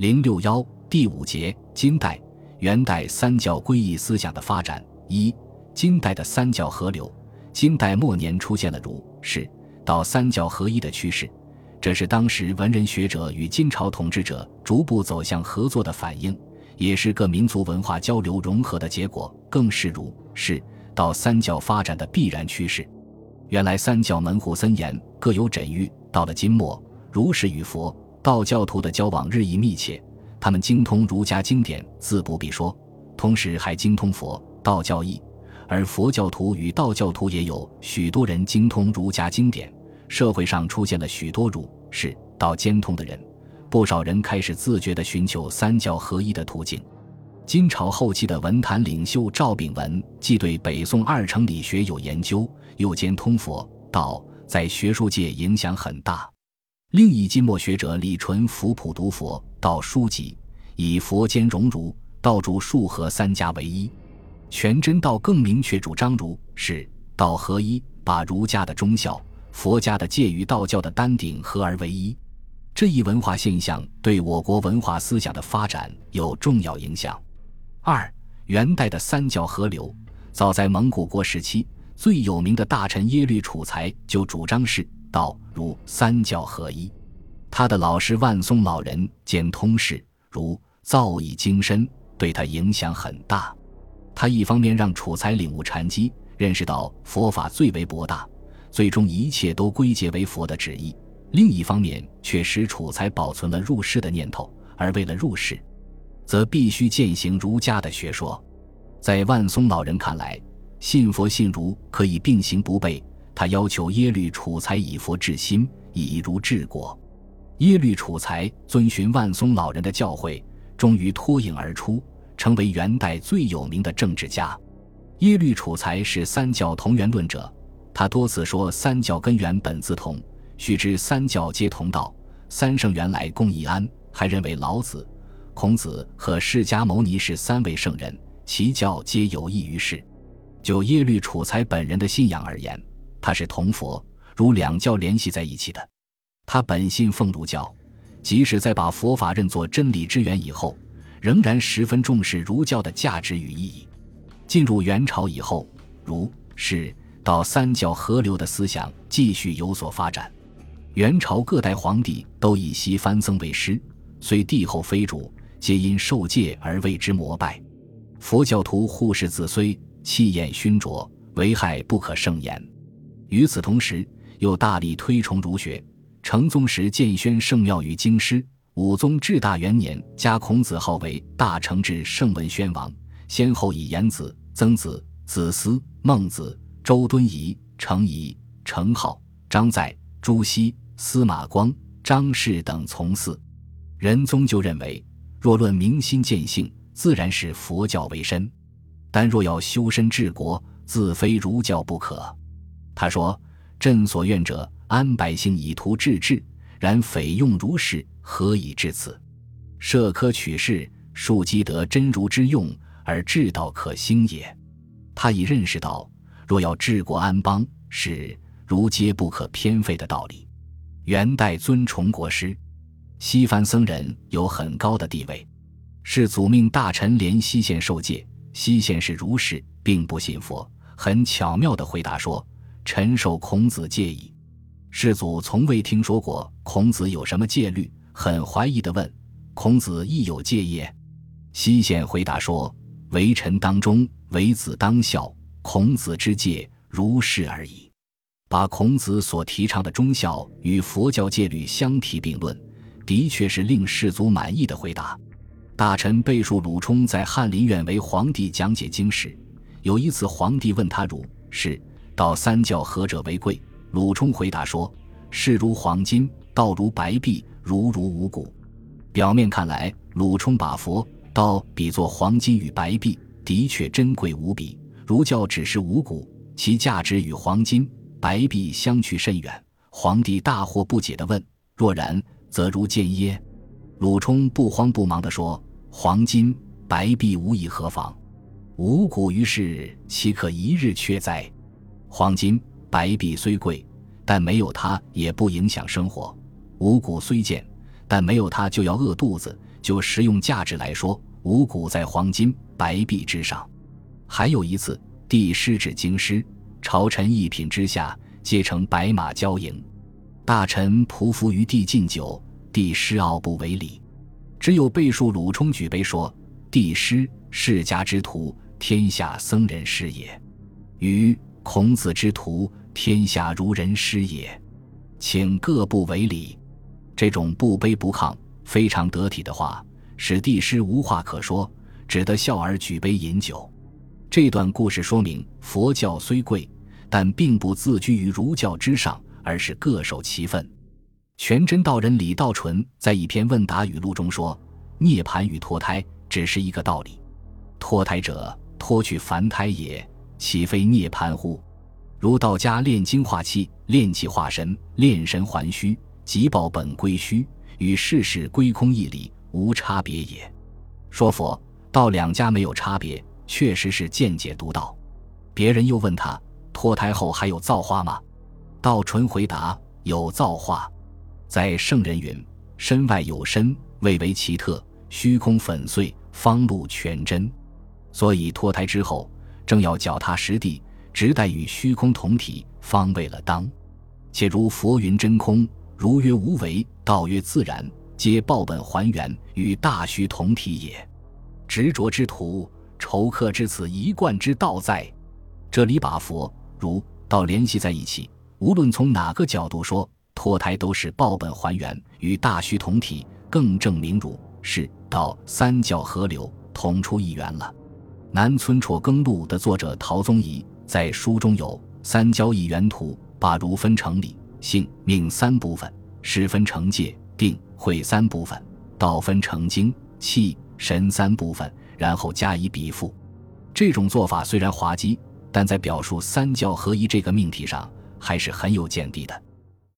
零六幺第五节：金代、元代三教归义思想的发展。一、金代的三教合流。金代末年出现了儒、释、道三教合一的趋势，这是当时文人学者与金朝统治者逐步走向合作的反应，也是各民族文化交流融合的结果，更是儒、释、道三教发展的必然趋势。原来三教门户森严，各有枕域。到了金末，儒释与佛道教徒的交往日益密切，他们精通儒家经典，自不必说，同时还精通佛道教义。而佛教徒与道教徒也有许多人精通儒家经典，社会上出现了许多儒释道兼通的人，不少人开始自觉地寻求三教合一的途径。金朝后期的文坛领袖赵秉文，既对北宋二程理学有研究，又兼通佛道，在学术界影响很大。另一金末学者李纯福普读佛道书籍，以佛兼容儒、道主术合三家为一。全真道更明确主张儒是道合一，把儒家的忠孝、佛家的戒与道教的丹顶合而为一。这一文化现象对我国文化思想的发展有重要影响。二元代的三教合流，早在蒙古国时期，最有名的大臣耶律楚材就主张是道儒三教合一。他的老师万松老人兼通释如造诣精深，对他影响很大。他一方面让楚才领悟禅机，认识到佛法最为博大，最终一切都归结为佛的旨意；另一方面却使楚才保存了入世的念头，而为了入世。则必须践行儒家的学说，在万松老人看来，信佛信儒可以并行不悖。他要求耶律楚材以佛治心，以儒治国。耶律楚材遵循万松老人的教诲，终于脱颖而出，成为元代最有名的政治家。耶律楚材是三教同源论者，他多次说三教根源本自同，须知三教皆同道，三圣原来共一安，还认为老子。孔子和释迦牟尼是三位圣人，其教皆有益于世。就耶律楚材本人的信仰而言，他是同佛如两教联系在一起的。他本信奉儒教，即使在把佛法认作真理之源以后，仍然十分重视儒教的价值与意义。进入元朝以后，儒释道三教合流的思想继续有所发展。元朝各代皇帝都以西藩僧为师，虽帝后非主。皆因受戒而为之膜拜，佛教徒护世子虽气焰熏灼，危害不可胜言。与此同时，又大力推崇儒学。成宗时建宣圣庙于京师，武宗至大元年加孔子号为大成至圣文宣王，先后以颜子、曾子、子思、孟子、周敦颐、程颐、程颢、张载、朱熹、司马光、张氏等从祀。仁宗就认为。若论明心见性，自然是佛教为深；但若要修身治国，自非儒教不可。他说：“朕所愿者，安百姓以图治治，然匪用如是，何以至此？设科取士，庶积得真儒之用，而治道可兴也。”他已认识到，若要治国安邦，是儒皆不可偏废的道理。元代尊崇国师。西番僧人有很高的地位，世祖命大臣连西县受戒。西县是儒士，并不信佛，很巧妙地回答说：“臣受孔子戒矣。”世祖从未听说过孔子有什么戒律，很怀疑地问：“孔子亦有戒业？”西显回答说：“为臣当忠，为子当孝。孔子之戒，如是而已。”把孔子所提倡的忠孝与佛教戒律相提并论。的确是令世祖满意的回答。大臣备述鲁冲在翰林院为皇帝讲解经史，有一次皇帝问他儒释道三教何者为贵，鲁冲回答说：“士如黄金，道如白璧，儒如五谷。”表面看来，鲁冲把佛道比作黄金与白璧，的确珍贵无比。儒教只是五谷，其价值与黄金、白璧相去甚远。皇帝大惑不解地问：“若然？”则如见耶？鲁冲不慌不忙地说：“黄金、白璧无以何妨？五谷于世，岂可一日缺哉？黄金、白璧虽贵，但没有它也不影响生活；五谷虽贱，但没有它就要饿肚子，就实用价值来说，五谷在黄金、白璧之上。还有一次，帝师指京师，朝臣一品之下，皆乘白马交迎，大臣匍匐于地敬酒，帝师傲不为礼。只有背述鲁冲举杯说：“帝师世家之徒，天下僧人师也；于孔子之徒，天下如人师也。请各不为礼。”这种不卑不亢、非常得体的话，使帝师无话可说，只得笑而举杯饮酒。这段故事说明，佛教虽贵，但并不自居于儒教之上，而是各守其分。全真道人李道纯在一篇问答语录中说：“涅盘与脱胎只是一个道理。脱胎者，脱去凡胎也，岂非涅槃乎？如道家炼精化气，炼气化神，炼神还虚。”即报本归虚，与世事归空一理无差别也。说佛道两家没有差别，确实是见解独到。别人又问他脱胎后还有造化吗？道纯回答有造化。在圣人云：身外有身，未为奇特；虚空粉碎，方露全真。所以脱胎之后，正要脚踏实地，直待与虚空同体，方为了当。且如佛云真空。如曰无为，道曰自然，皆报本还原，与大虚同体也。执着之徒，仇克之此一贯之道在。这里把佛、儒、道联系在一起，无论从哪个角度说，脱胎都是报本还原，与大虚同体，更证明儒、释、道三教合流，同出一源了。南村辍耕录的作者陶宗仪在书中有三教一元图，把儒分成理。性命三部分，十分成戒定慧三部分，道分成精气神三部分，然后加以比附。这种做法虽然滑稽，但在表述三教合一这个命题上，还是很有见地的。